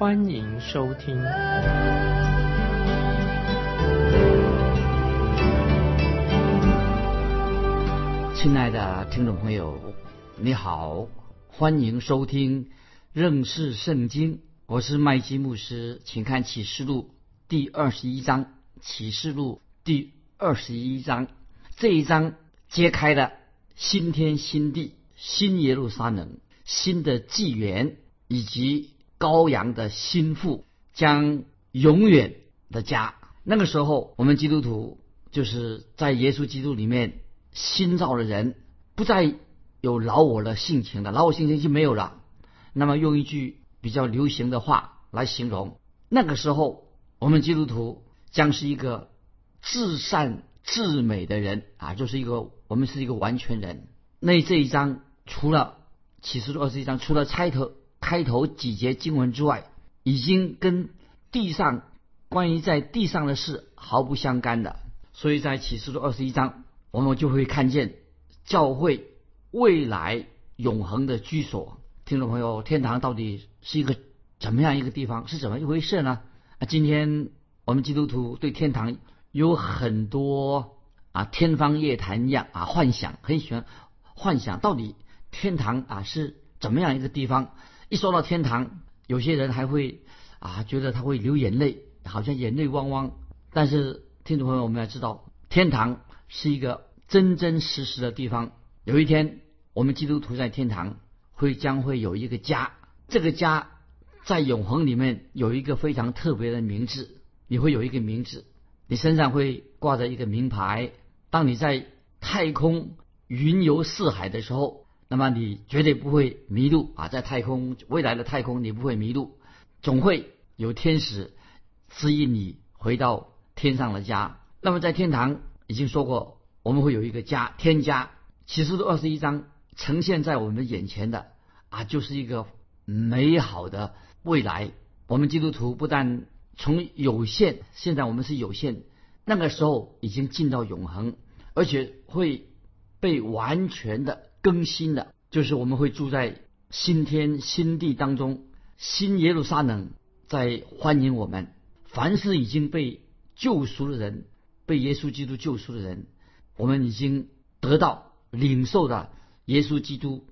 欢迎收听。亲爱的听众朋友，你好，欢迎收听认识圣经。我是麦基牧师，请看启示录第二十一章。启示录第二十一章。这一章揭开了新天新地、新耶路撒冷、新的纪元以及羔羊的心腹将永远的家。那个时候，我们基督徒就是在耶稣基督里面新造的人，不再有老我的性情了，老我性情就没有了。那么，用一句比较流行的话来形容，那个时候我们基督徒将是一个至善。至美的人啊，就是一个我们是一个完全人。那这一章除了启示录二十一章，除了开头开头几节经文之外，已经跟地上关于在地上的事毫不相干的。所以在启示录二十一章，我们就会看见教会未来永恒的居所。听众朋友，天堂到底是一个怎么样一个地方？是怎么一回事呢？啊，今天我们基督徒对天堂。有很多啊，天方夜谭一样啊，幻想很喜欢幻想，到底天堂啊是怎么样一个地方？一说到天堂，有些人还会啊觉得他会流眼泪，好像眼泪汪汪。但是听众朋友，我们要知道，天堂是一个真真实实的地方。有一天，我们基督徒在天堂会将会有一个家，这个家在永恒里面有一个非常特别的名字，你会有一个名字。你身上会挂着一个名牌。当你在太空云游四海的时候，那么你绝对不会迷路啊！在太空，未来的太空，你不会迷路，总会有天使指引你回到天上的家。那么在天堂已经说过，我们会有一个家，天家。启示录二十一章呈现在我们眼前的啊，就是一个美好的未来。我们基督徒不但从有限，现在我们是有限，那个时候已经进到永恒，而且会被完全的更新的，就是我们会住在新天新地当中，新耶路撒冷在欢迎我们。凡是已经被救赎的人，被耶稣基督救赎的人，我们已经得到领受的耶稣基督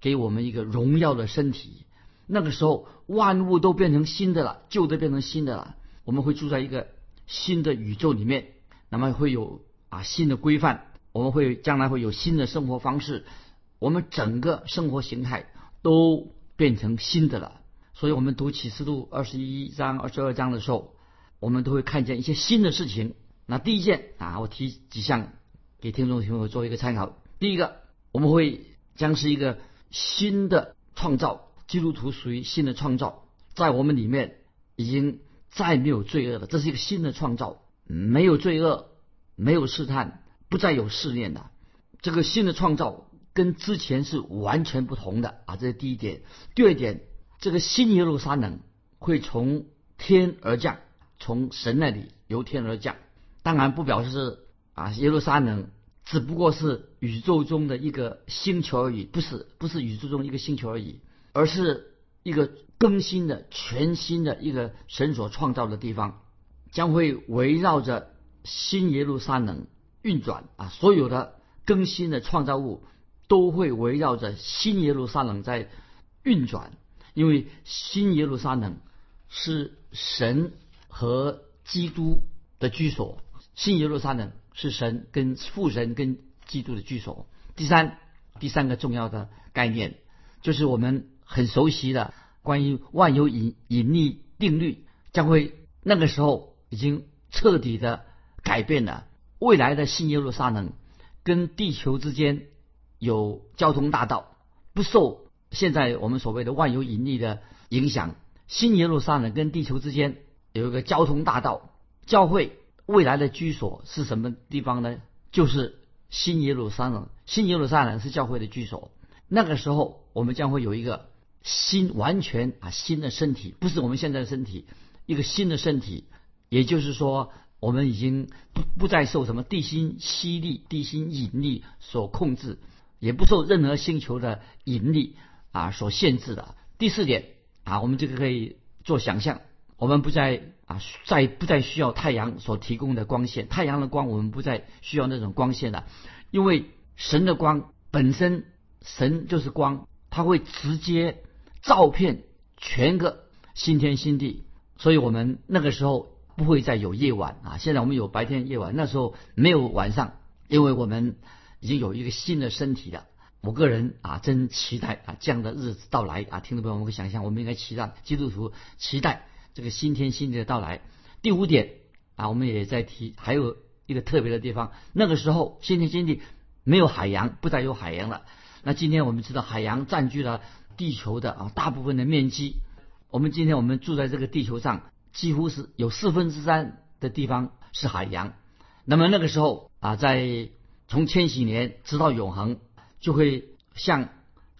给我们一个荣耀的身体。那个时候，万物都变成新的了，旧的变成新的了。我们会住在一个新的宇宙里面，那么会有啊新的规范，我们会将来会有新的生活方式，我们整个生活形态都变成新的了。所以，我们读启示录二十一章、二十二章的时候，我们都会看见一些新的事情。那第一件啊，我提几项给听众朋友做一个参考。第一个，我们会将是一个新的创造。基督徒属于新的创造，在我们里面已经再没有罪恶了。这是一个新的创造，没有罪恶，没有试探，不再有试炼了。这个新的创造跟之前是完全不同的啊！这是第一点。第二点，这个新耶路撒冷会从天而降，从神那里由天而降。当然不表示啊，耶路撒冷只不过是宇宙中的一个星球而已，不是，不是宇宙中一个星球而已。而是一个更新的、全新的一个神所创造的地方，将会围绕着新耶路撒冷运转啊！所有的更新的创造物都会围绕着新耶路撒冷在运转，因为新耶路撒冷是神和基督的居所，新耶路撒冷是神跟父神跟基督的居所。第三，第三个重要的概念就是我们。很熟悉的关于万有引引力定律将会那个时候已经彻底的改变了未来的新耶路撒冷跟地球之间有交通大道，不受现在我们所谓的万有引力的影响。新耶路撒冷跟地球之间有一个交通大道，教会未来的居所是什么地方呢？就是新耶路撒冷。新耶路撒冷是教会的居所。那个时候，我们将会有一个新、完全啊新的身体，不是我们现在的身体，一个新的身体。也就是说，我们已经不不再受什么地心吸力、地心引力所控制，也不受任何星球的引力啊所限制的。第四点啊，我们这个可以做想象，我们不再啊再不再需要太阳所提供的光线，太阳的光我们不再需要那种光线了，因为神的光本身。神就是光，它会直接照遍全个新天新地，所以我们那个时候不会再有夜晚啊。现在我们有白天夜晚，那时候没有晚上，因为我们已经有一个新的身体了。我个人啊，真期待啊这样的日子到来啊。听众朋友们，可以想象，我们应该期待基督徒期待这个新天新地的到来。第五点啊，我们也在提，还有一个特别的地方，那个时候新天新地没有海洋，不再有海洋了。那今天我们知道海洋占据了地球的啊大部分的面积。我们今天我们住在这个地球上，几乎是有四分之三的地方是海洋。那么那个时候啊，在从千禧年直到永恒，就会像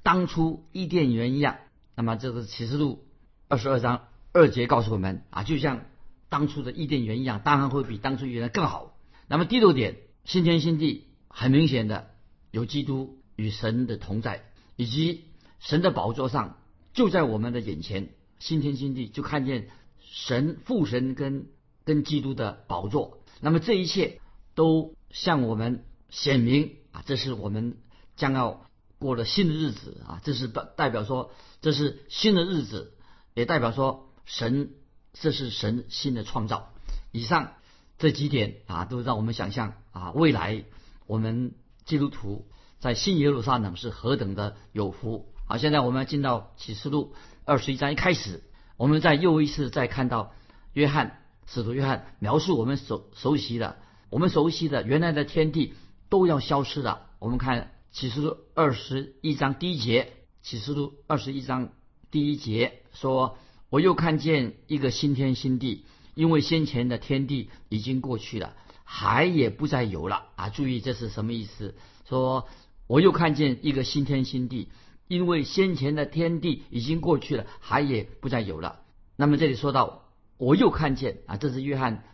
当初伊甸园一样。那么这个启示录二十二章二节告诉我们啊，就像当初的伊甸园一样，当然会比当初园更好。那么第六点，新天新地，很明显的有基督。与神的同在，以及神的宝座上就在我们的眼前，新天新地就看见神父神跟跟基督的宝座。那么这一切都向我们显明啊，这是我们将要过的新的日子啊，这是代代表说这是新的日子，也代表说神这是神新的创造。以上这几点啊，都让我们想象啊，未来我们基督徒。在新耶路撒冷是何等的有福！好，现在我们进到启示录二十一章一开始，我们在又一次再看到约翰使徒约翰描述我们熟熟悉的，我们熟悉的原来的天地都要消失了。我们看启示录二十一章第一节，启示录二十一章第一节说：“我又看见一个新天新地，因为先前的天地已经过去了，海也不再有了。”啊，注意这是什么意思？说。我又看见一个新天新地，因为先前的天地已经过去了，海也不再有了。那么这里说到我又看见啊，这是约翰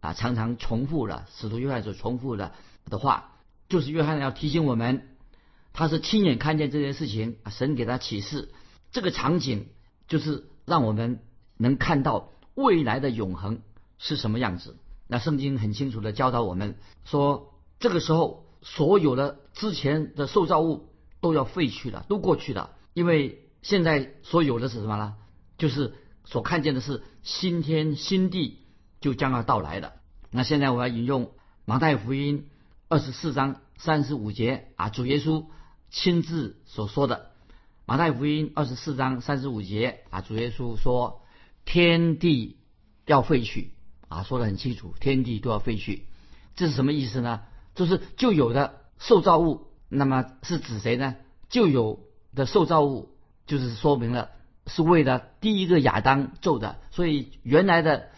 啊常常重复了使徒约翰所重复的的话，就是约翰要提醒我们，他是亲眼看见这件事情，神给他启示，这个场景就是让我们能看到未来的永恒是什么样子。那圣经很清楚的教导我们说，这个时候。所有的之前的受造物都要废去了，都过去了，因为现在所有的是什么呢？就是所看见的是新天新地就将要到来了。那现在我要引用马太福音二十四章三十五节啊，主耶稣亲自所说的。马太福音二十四章三十五节啊，主耶稣说：“天地要废去啊，说的很清楚，天地都要废去。”这是什么意思呢？就是旧有的受造物，那么是指谁呢？旧有的受造物就是说明了是为了第一个亚当做的，所以原来的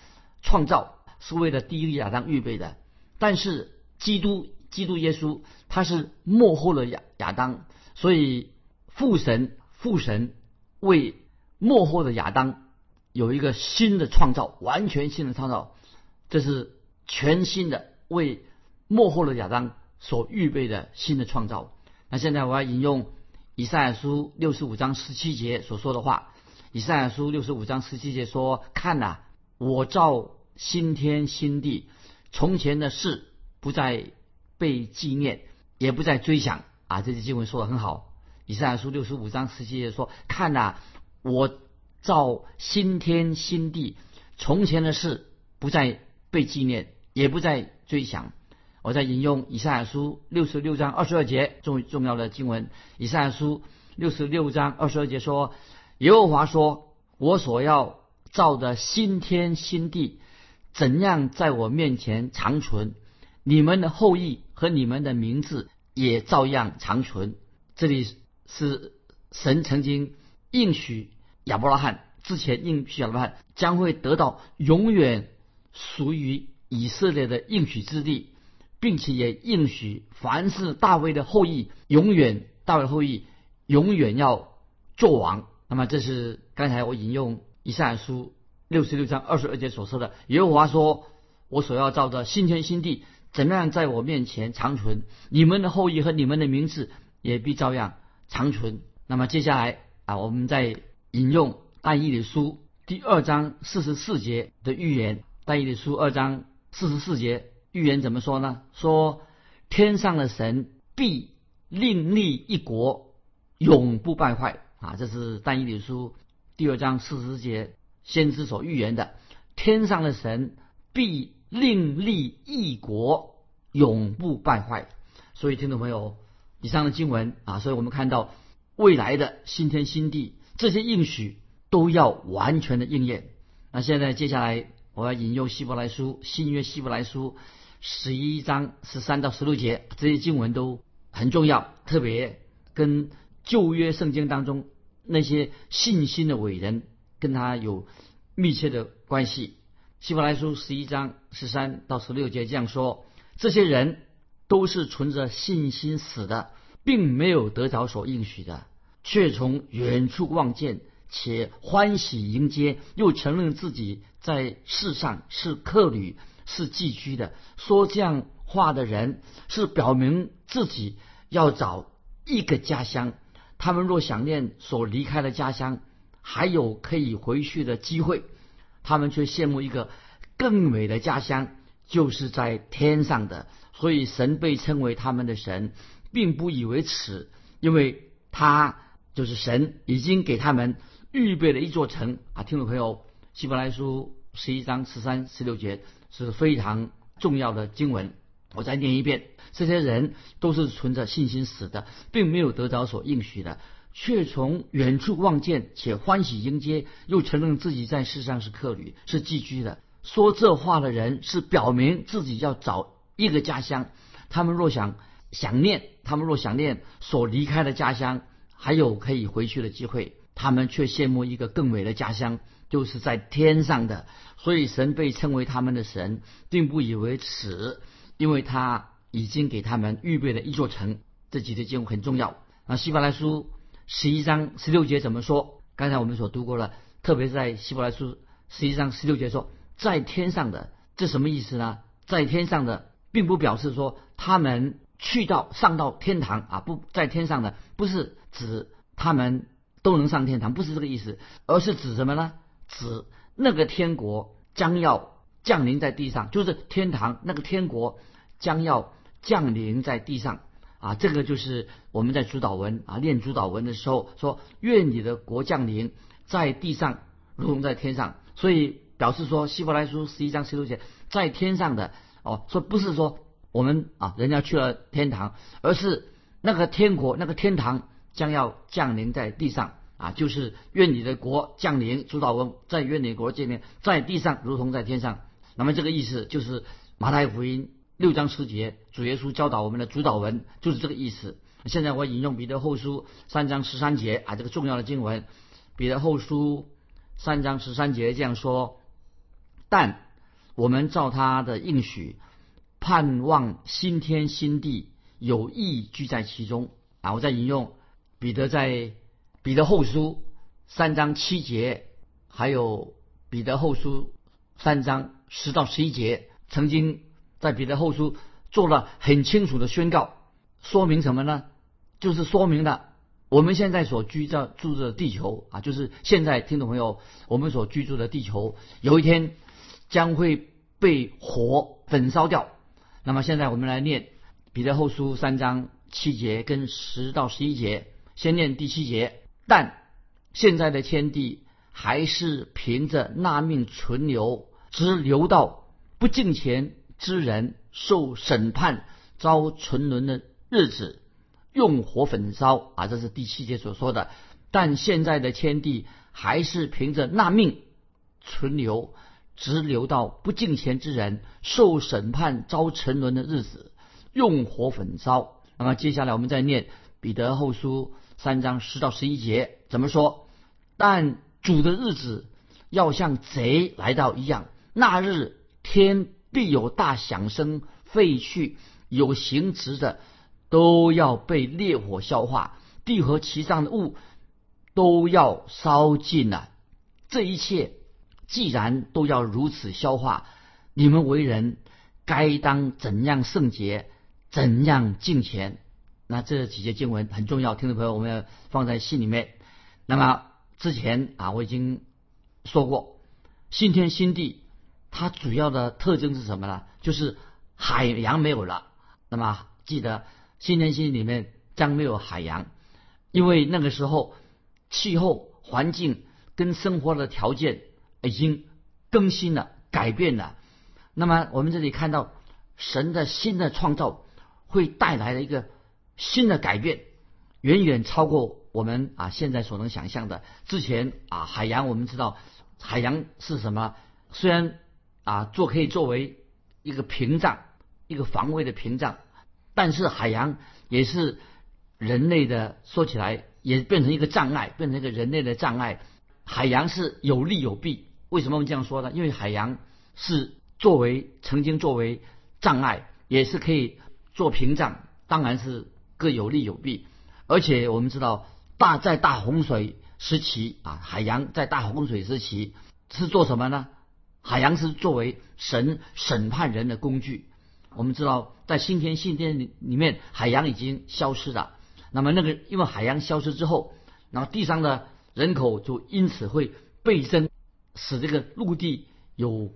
创造是为了第一个亚当预备的。但是基督，基督耶稣他是幕后的亚亚当，所以父神父神为幕后的亚当有一个新的创造，完全新的创造，这是全新的为。幕后的亚当所预备的新的创造。那现在我要引用以赛亚书六十五章十七节所说的话。以赛亚书六十五章十七节说：“看呐，我造新天新地，从前的事不再被纪念，也不再追想。”啊，这些经文说的很好。以赛亚书六十五章十七节说：“看呐，我造新天新地，从前的事不再被纪念，也不再追想。”我在引用以赛亚书六十六章二十二节重重要的经文。以赛亚书六十六章二十二节说：“耶和华说，我所要造的新天新地，怎样在我面前长存？你们的后裔和你们的名字也照样长存。”这里是神曾经应许亚伯拉罕之前应许亚伯拉罕将会得到永远属于以色列的应许之地，并且也应许凡是大卫的后裔，永远大卫后裔永远要做王。那么这是刚才我引用以赛亚书六十六章二十二节所说的，耶和华说：“我所要造的新天新地，怎么样在我面前长存？你们的后裔和你们的名字也必照样长存。”那么接下来啊，我们再引用但以理书第二章四十四节的预言。但以理书二章四十四节预言怎么说呢？说天上的神必另立一国，永不败坏啊！这是但以理书第二章四十节先知所预言的。天上的神必另立一国，永不败坏。所以听众朋友，以上的经文啊，所以我们看到。未来的新天新地，这些应许都要完全的应验。那现在接下来我要引用希伯来书新约希伯来书十一章十三到十六节，这些经文都很重要，特别跟旧约圣经当中那些信心的伟人跟他有密切的关系。希伯来书十一章十三到十六节这样说：这些人都是存着信心死的。并没有得着所应许的，却从远处望见，且欢喜迎接，又承认自己在世上是客旅，是寄居的。说这样话的人，是表明自己要找一个家乡。他们若想念所离开的家乡，还有可以回去的机会，他们却羡慕一个更美的家乡，就是在天上的。所以神被称为他们的神。并不以为耻，因为他就是神，已经给他们预备了一座城啊！听众朋友，希伯来书十一章十三、十六节是非常重要的经文，我再念一遍：这些人都是存着信心死的，并没有得着所应许的，却从远处望见，且欢喜迎接，又承认自己在世上是客旅，是寄居的。说这话的人是表明自己要找一个家乡。他们若想。想念他们若想念所离开的家乡，还有可以回去的机会，他们却羡慕一个更美的家乡，就是在天上的。所以神被称为他们的神，并不以为耻，因为他已经给他们预备了一座城。这几节经文很重要。那希伯来书十一章十六节怎么说？刚才我们所读过了，特别是在希伯来书十一章十六节说，在天上的，这什么意思呢？在天上的，并不表示说他们。去到上到天堂啊，不在天上的，不是指他们都能上天堂，不是这个意思，而是指什么呢？指那个天国将要降临在地上，就是天堂那个天国将要降临在地上啊。这个就是我们在主导文啊念主导文的时候说，愿你的国降临在地上，如同在天上。所以表示说，希伯来书十一章十六节，在天上的哦，说不是说。我们啊，人家去了天堂，而是那个天国、那个天堂将要降临在地上啊，就是愿你的国降临。主导文在愿你国见面，在地上如同在天上。那么这个意思就是马太福音六章十节，主耶稣教导我们的主导文就是这个意思。现在我引用彼得后书三章十三节啊，这个重要的经文，彼得后书三章十三节这样说：但我们照他的应许。盼望新天新地有意居在其中啊！我再引用彼得在彼得后书三章七节，还有彼得后书三章十到十一节，曾经在彼得后书做了很清楚的宣告，说明什么呢？就是说明了我们现在所居在住的地球啊，就是现在听众朋友，我们所居住的地球，有一天将会被火焚烧掉。那么现在我们来念彼得后书三章七节跟十到十一节，先念第七节。但现在的天地还是凭着纳命存留，只留到不敬虔之人受审判遭沉沦的日子，用火焚烧啊！这是第七节所说的。但现在的天地还是凭着纳命存留。直流到不敬虔之人受审判遭沉沦的日子，用火焚烧。那么接下来我们再念彼得后书三章十到十一节，怎么说？但主的日子要像贼来到一样。那日天必有大响声废去，有形质的都要被烈火消化，地和其上的物都要烧尽了。这一切既然都要如此消化，你们为人该当怎样圣洁，怎样敬虔？那这几节经文很重要，听众朋友，我们要放在心里面。那么之前啊，我已经说过，新天新地，它主要的特征是什么呢？就是海洋没有了。那么记得新天新里面将没有海洋，因为那个时候气候环境跟生活的条件已经更新了、改变了。那么我们这里看到神的新的创造会带来了一个新的改变，远远超过。我们啊，现在所能想象的，之前啊，海洋我们知道，海洋是什么？虽然啊，做可以作为一个屏障，一个防卫的屏障，但是海洋也是人类的，说起来也变成一个障碍，变成一个人类的障碍。海洋是有利有弊，为什么我们这样说呢？因为海洋是作为曾经作为障碍，也是可以做屏障，当然是各有利有弊。而且我们知道。大在大洪水时期啊，海洋在大洪水时期是做什么呢？海洋是作为神审判人的工具。我们知道，在新天新天里里面，海洋已经消失了。那么那个因为海洋消失之后，然后地上的人口就因此会倍增，使这个陆地有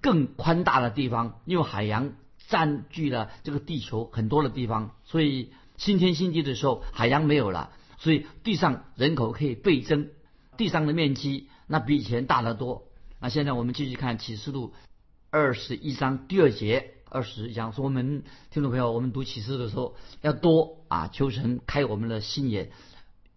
更宽大的地方。因为海洋占据了这个地球很多的地方，所以新天新地的时候，海洋没有了。所以地上人口可以倍增，地上的面积那比以前大得多。那现在我们继续看启示录二十一章第二节，二十一章说我们听众朋友，我们读启示的时候要多啊，求神开我们的心眼，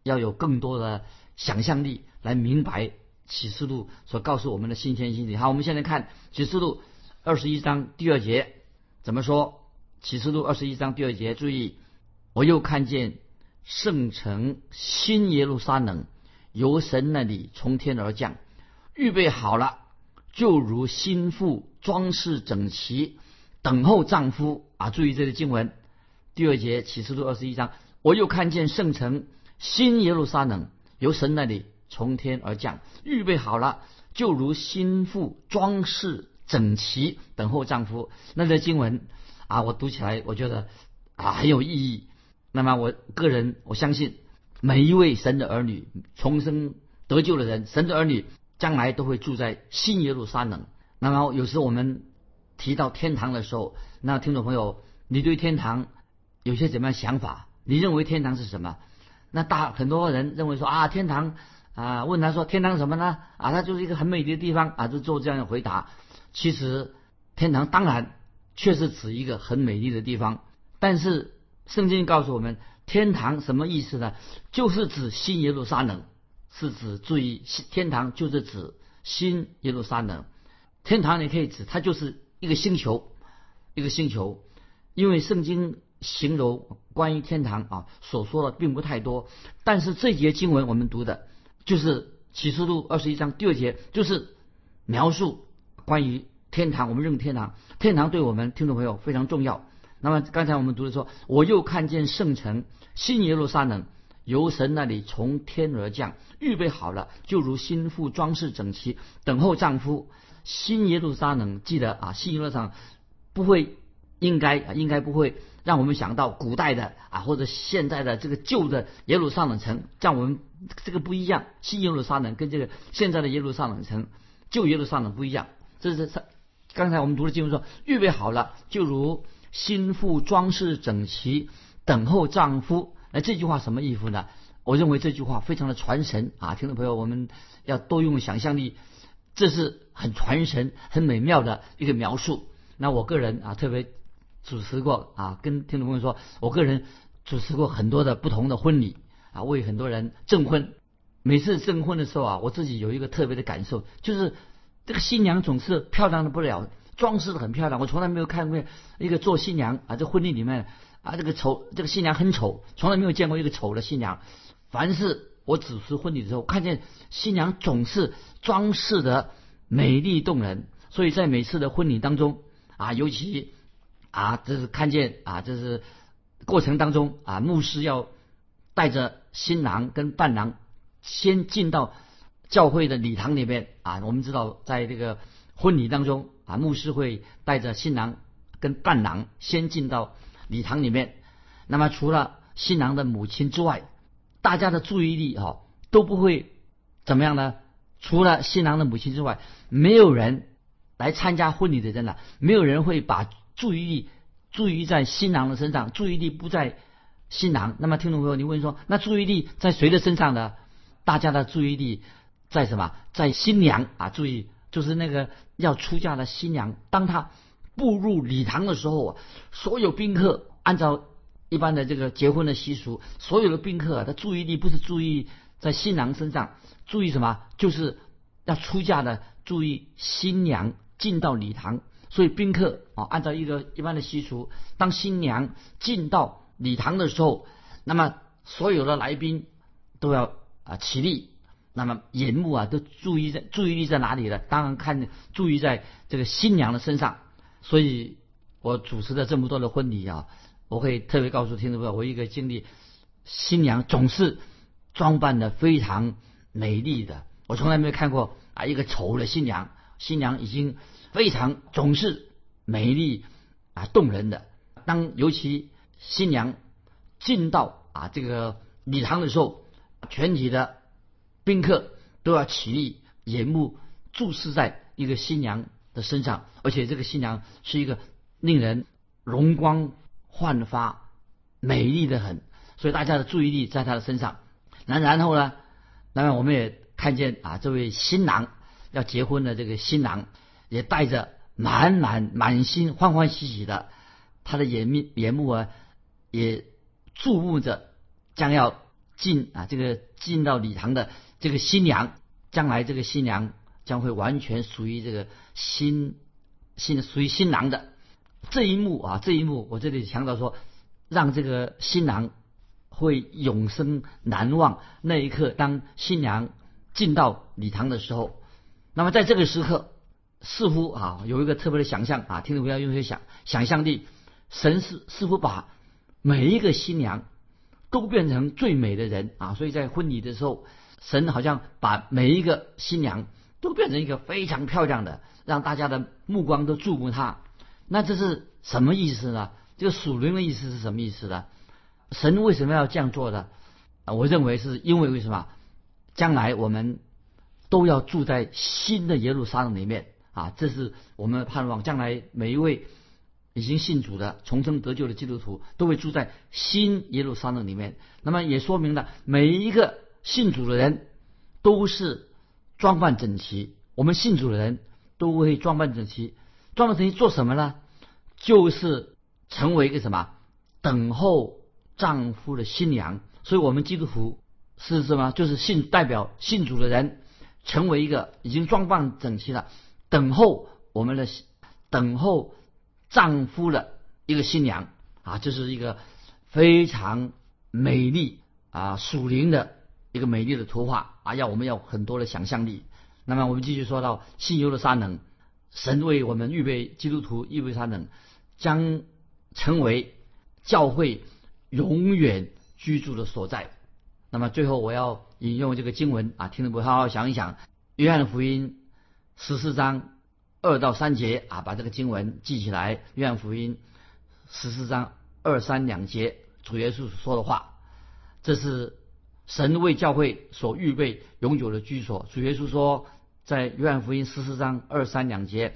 要有更多的想象力来明白启示录所告诉我们的新天新地。好，我们现在看启示录二十一章第二节怎么说？启示录二十一章第二节，注意，我又看见。圣城新耶路撒冷由神那里从天而降，预备好了，就如心腹装饰整齐，等候丈夫啊！注意这个经文，第二节启示录二十一章，我又看见圣城新耶路撒冷由神那里从天而降，预备好了，就如心腹装饰整齐，等候丈夫。那这经文啊，我读起来我觉得啊很有意义。那么我个人我相信，每一位神的儿女重生得救的人，神的儿女将来都会住在新耶路撒冷。那么有时我们提到天堂的时候，那听众朋友，你对天堂有些怎么样想法？你认为天堂是什么？那大很多人认为说啊，天堂啊，问他说天堂什么呢？啊，它就是一个很美丽的地方啊，就做这样的回答。其实天堂当然确实指一个很美丽的地方，但是。圣经告诉我们，天堂什么意思呢？就是指新耶路撒冷，是指注意，天堂就是指新耶路撒冷。天堂你可以指它就是一个星球，一个星球。因为圣经形容关于天堂啊所说的并不太多，但是这节经文我们读的就是启示录二十一章第二节，就是描述关于天堂。我们认为天堂，天堂对我们听众朋友非常重要。那么刚才我们读的说，我又看见圣城新耶路撒冷由神那里从天而降，预备好了，就如新妇装饰整齐，等候丈夫。新耶路撒冷，记得啊，新耶路撒冷不会应该，应该不会让我们想到古代的啊，或者现在的这个旧的耶路撒冷城，像我们这个不一样。新耶路撒冷跟这个现在的耶路撒冷城、旧耶路撒冷不一样。这是刚才我们读的经文说，预备好了，就如。心腹装饰整齐，等候丈夫。那这句话什么意思呢？我认为这句话非常的传神啊！听众朋友，我们要多用想象力，这是很传神、很美妙的一个描述。那我个人啊，特别主持过啊，跟听众朋友说，我个人主持过很多的不同的婚礼啊，为很多人证婚。每次证婚的时候啊，我自己有一个特别的感受，就是这个新娘总是漂亮的不了。装饰的很漂亮，我从来没有看过一个做新娘啊，这婚礼里面啊，这个丑，这个新娘很丑，从来没有见过一个丑的新娘。凡是我主持婚礼的时候，看见新娘总是装饰的美丽动人，所以在每次的婚礼当中啊，尤其啊，这是看见啊，这是过程当中啊，牧师要带着新郎跟伴郎先进到教会的礼堂里面啊。我们知道，在这个婚礼当中啊，牧师会带着新郎跟伴郎先进到礼堂里面。那么除了新郎的母亲之外，大家的注意力哈都不会怎么样呢？除了新郎的母亲之外，没有人来参加婚礼的人了，没有人会把注意力注意在新郎的身上，注意力不在新郎。那么听众朋友，你问说，那注意力在谁的身上呢？大家的注意力在什么？在新娘啊！注意，就是那个要出嫁的新娘，当她步入礼堂的时候啊，所有宾客按照。一般的这个结婚的习俗，所有的宾客啊他注意力不是注意在新郎身上，注意什么？就是要出嫁的，注意新娘进到礼堂。所以宾客啊，按照一个一般的习俗，当新娘进到礼堂的时候，那么所有的来宾都要啊起立，那么眼目啊都注意在注意力在哪里呢？当然看注意在这个新娘的身上。所以我主持了这么多的婚礼啊。我会特别告诉听众朋友，我一个经历，新娘总是装扮的非常美丽的，我从来没有看过啊一个丑的新娘，新娘已经非常总是美丽啊动人的。当尤其新娘进到啊这个礼堂的时候，全体的宾客都要起立，眼目注视在一个新娘的身上，而且这个新娘是一个令人容光。焕发，美丽的很，所以大家的注意力在她的身上。那然后呢？那么我们也看见啊，这位新郎要结婚的这个新郎，也带着满满满心欢欢喜喜的，他的眼目眼目啊，也注目着将要进啊这个进到礼堂的这个新娘。将来这个新娘将会完全属于这个新新属于新郎的。这一幕啊，这一幕，我这里强调说，让这个新郎会永生难忘。那一刻，当新娘进到礼堂的时候，那么在这个时刻，似乎啊有一个特别的想象啊，听众不要用些想想象力，神是似乎把每一个新娘都变成最美的人啊，所以在婚礼的时候，神好像把每一个新娘都变成一个非常漂亮的，让大家的目光都注目他。那这是什么意思呢？这个属灵的意思是什么意思呢？神为什么要这样做的？啊，我认为是因为为什么？将来我们都要住在新的耶路撒冷里面啊！这是我们盼望，将来每一位已经信主的、重生得救的基督徒都会住在新耶路撒冷里面。那么也说明了每一个信主的人都是装扮整齐。我们信主的人都会装扮整齐。装扮整齐做什么呢？就是成为一个什么？等候丈夫的新娘。所以，我们基督徒是什么？就是信代表信主的人，成为一个已经装扮整齐了，等候我们的等候丈夫的一个新娘啊！这是一个非常美丽啊属灵的一个美丽的图画啊！要我们要很多的想象力。那么，我们继续说到信优的沙能。神为我们预备基督徒，预备三能将成为教会永远居住的所在。那么最后我要引用这个经文啊，听众朋友好好想一想，约翰福音十四章二到三节啊，把这个经文记起来。约翰福音十四章二三两节，主耶稣说的话，这是神为教会所预备永久的居所。主耶稣说。在约翰福音十四章二三两节，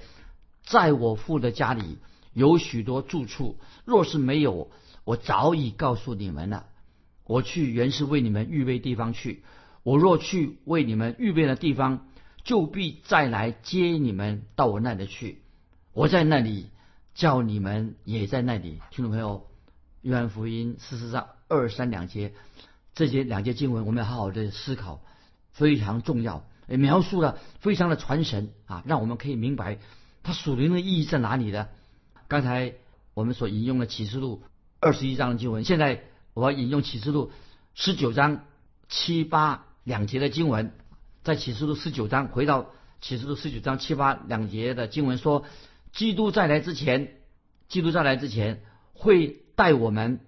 在我父的家里有许多住处，若是没有，我早已告诉你们了。我去原是为你们预备地方去。我若去为你们预备的地方，就必再来接你们到我那里去。我在那里，叫你们也在那里。听众朋友，约翰福音十四章二三两节，这些两节经文，我们要好好的思考，非常重要。也描述了非常的传神啊，让我们可以明白它属灵的意义在哪里呢？刚才我们所引用的启示录二十一章的经文，现在我要引用启示录十九章七八两节的经文，在启示录十九章，回到启示录十九章七八两节的经文说，基督再来之前，基督再来之前会带我们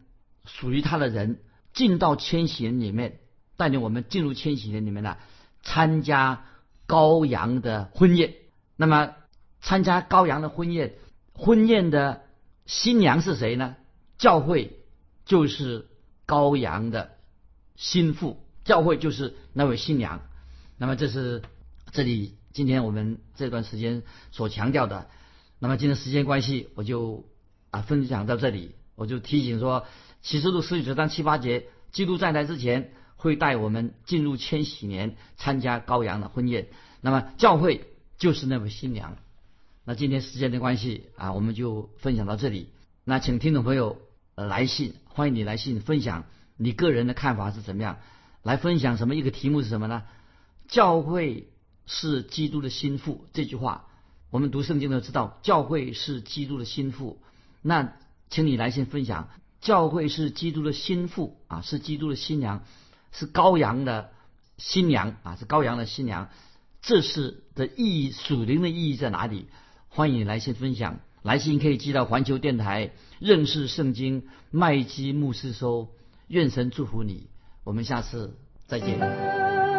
属于他的人进到千禧年里面，带领我们进入千禧年里面呢，参加羔羊的婚宴。那么参加羔羊的婚宴，婚宴的新娘是谁呢？教会就是羔羊的心腹，教会就是那位新娘。那么这是这里今天我们这段时间所强调的。那么今天时间关系，我就啊分享到这里。我就提醒说，启示录十九章七八节，基督再来之前会带我们进入千禧年，参加羔羊的婚宴。那么教会就是那位新娘。那今天时间的关系啊，我们就分享到这里。那请听众朋友来信，欢迎你来信分享你个人的看法是怎么样，来分享什么一个题目是什么呢？教会是基督的心腹这句话，我们读圣经都知道，教会是基督的心腹。那请你来信分享，教会是基督的心腹啊，是基督的新娘，是羔羊的新娘啊，是羔羊的新娘。这是的意义，属灵的意义在哪里？欢迎来信分享。来信可以寄到环球电台认识圣经麦基牧师收。愿神祝福你，我们下次再见。